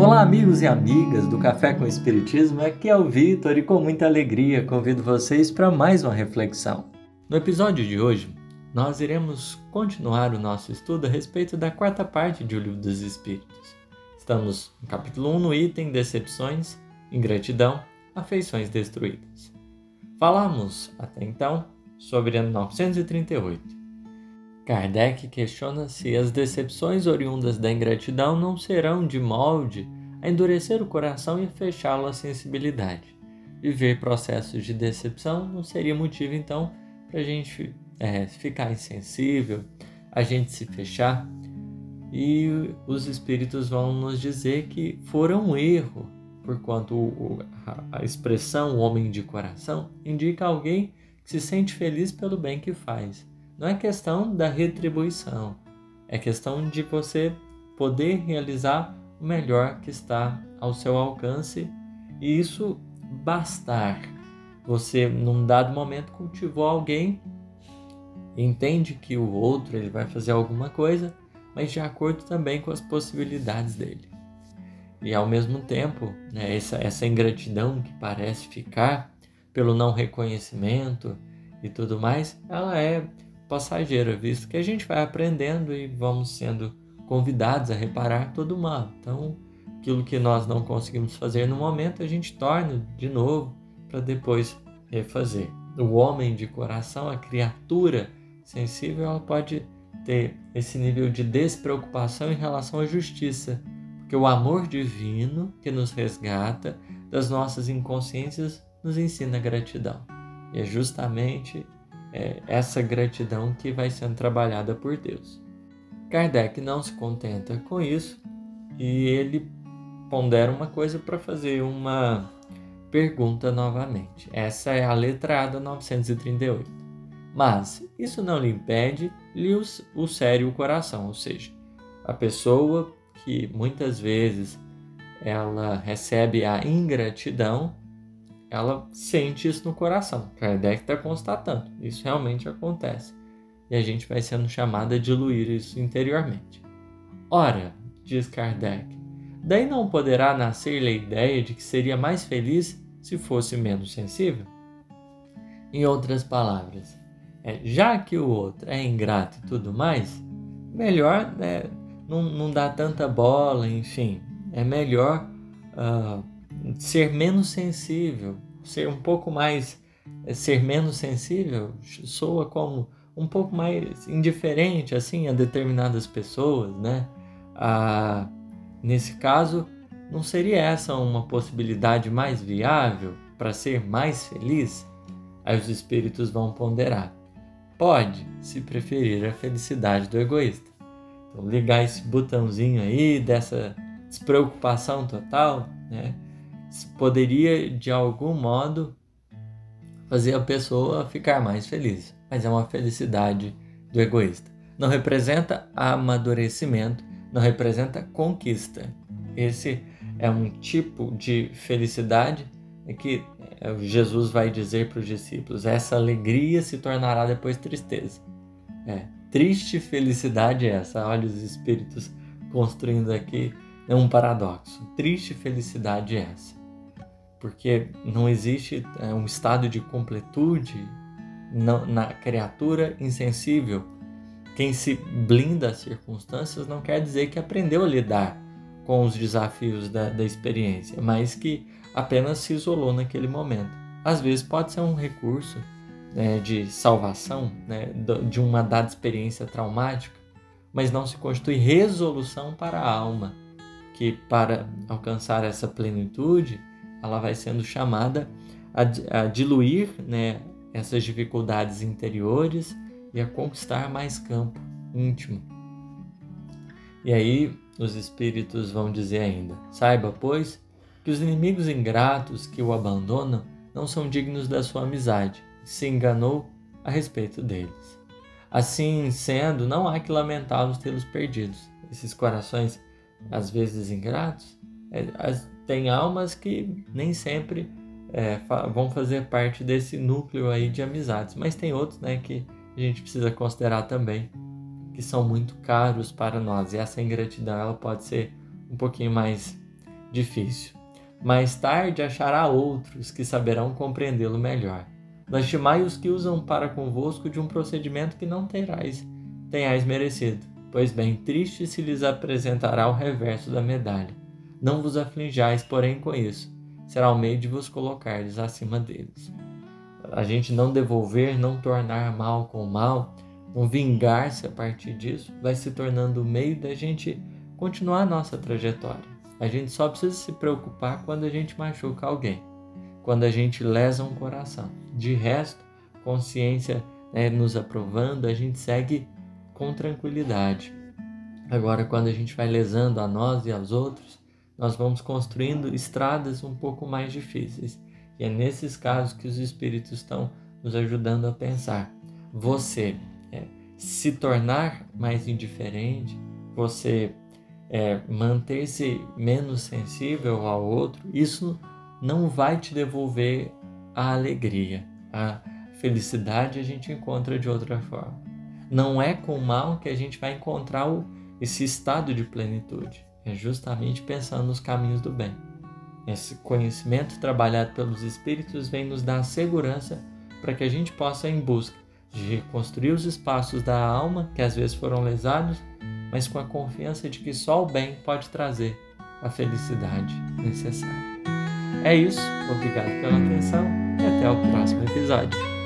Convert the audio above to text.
Olá, amigos e amigas do Café com Espiritismo. Aqui é o Vitor e com muita alegria convido vocês para mais uma reflexão. No episódio de hoje, nós iremos continuar o nosso estudo a respeito da quarta parte de O Livro dos Espíritos. Estamos no capítulo 1, no item Decepções, Ingratidão, Afeições Destruídas. Falamos até então sobre a 938 Kardec questiona se as decepções oriundas da ingratidão não serão de molde a endurecer o coração e fechá-lo à sensibilidade. Viver processos de decepção não seria motivo, então, para a gente é, ficar insensível, a gente se fechar. E os espíritos vão nos dizer que foram um erro, porquanto a expressão homem de coração indica alguém que se sente feliz pelo bem que faz não é questão da retribuição, é questão de você poder realizar o melhor que está ao seu alcance e isso bastar. Você, num dado momento, cultivou alguém, entende que o outro ele vai fazer alguma coisa, mas de acordo também com as possibilidades dele. E ao mesmo tempo, né, essa, essa ingratidão que parece ficar pelo não reconhecimento e tudo mais, ela é passageira, visto que a gente vai aprendendo e vamos sendo convidados a reparar todo o mal. Então, aquilo que nós não conseguimos fazer no momento, a gente torna de novo para depois refazer. O homem de coração, a criatura sensível, ela pode ter esse nível de despreocupação em relação à justiça, porque o amor divino que nos resgata das nossas inconsciências nos ensina gratidão. E é justamente é, essa gratidão que vai sendo trabalhada por Deus. Kardec não se contenta com isso e ele pondera uma coisa para fazer uma pergunta novamente. Essa é a letra A da 938. Mas isso não lhe impede lhe o sério o coração, ou seja, a pessoa que muitas vezes ela recebe a ingratidão ela sente isso no coração. Kardec está constatando. Isso realmente acontece. E a gente vai sendo chamado a diluir isso interiormente. Ora, diz Kardec, daí não poderá nascer-lhe a ideia de que seria mais feliz se fosse menos sensível? Em outras palavras, é, já que o outro é ingrato e tudo mais, melhor né, não, não dar tanta bola, enfim, é melhor uh, ser menos sensível, ser um pouco mais, eh, ser menos sensível, soa como um pouco mais indiferente assim a determinadas pessoas, né? Ah, nesse caso, não seria essa uma possibilidade mais viável para ser mais feliz? Aí os espíritos vão ponderar. Pode, se preferir a felicidade do egoísta. Então, ligar esse botãozinho aí dessa despreocupação total, né? Poderia de algum modo fazer a pessoa ficar mais feliz, mas é uma felicidade do egoísta. Não representa amadurecimento, não representa conquista. Esse é um tipo de felicidade que é, Jesus vai dizer para os discípulos: essa alegria se tornará depois tristeza. É, triste felicidade é essa. Olha os espíritos construindo aqui é um paradoxo. Triste felicidade é essa porque não existe é, um estado de completude na, na criatura insensível. Quem se blinda às circunstâncias não quer dizer que aprendeu a lidar com os desafios da, da experiência, mas que apenas se isolou naquele momento. Às vezes pode ser um recurso né, de salvação né, de uma dada experiência traumática, mas não se constitui resolução para a alma, que para alcançar essa plenitude ela vai sendo chamada a, a diluir né, essas dificuldades interiores e a conquistar mais campo íntimo. E aí os espíritos vão dizer ainda: saiba, pois, que os inimigos ingratos que o abandonam não são dignos da sua amizade, se enganou a respeito deles. Assim sendo, não há que lamentá-los tê-los perdidos. Esses corações, às vezes ingratos, é, tem almas que nem sempre é, vão fazer parte desse núcleo aí de amizades, mas tem outros né, que a gente precisa considerar também que são muito caros para nós e essa ingratidão ela pode ser um pouquinho mais difícil. Mais tarde achará outros que saberão compreendê-lo melhor. Lastimai os que usam para convosco de um procedimento que não terás, tenhais merecido. Pois bem, triste se lhes apresentará o reverso da medalha. Não vos aflinjais, porém, com isso. Será o meio de vos colocardes acima deles. A gente não devolver, não tornar mal com mal, não vingar-se a partir disso, vai se tornando o meio da gente continuar a nossa trajetória. A gente só precisa se preocupar quando a gente machuca alguém, quando a gente lesa um coração. De resto, consciência né, nos aprovando, a gente segue com tranquilidade. Agora, quando a gente vai lesando a nós e aos outros, nós vamos construindo estradas um pouco mais difíceis. E é nesses casos que os espíritos estão nos ajudando a pensar. Você é, se tornar mais indiferente, você é, manter-se menos sensível ao outro, isso não vai te devolver a alegria. A felicidade a gente encontra de outra forma. Não é com o mal que a gente vai encontrar o, esse estado de plenitude. É justamente pensando nos caminhos do bem. Esse conhecimento trabalhado pelos Espíritos vem nos dar segurança para que a gente possa ir em busca de reconstruir os espaços da alma que às vezes foram lesados mas com a confiança de que só o bem pode trazer a felicidade necessária. É isso, obrigado pela atenção e até o próximo episódio.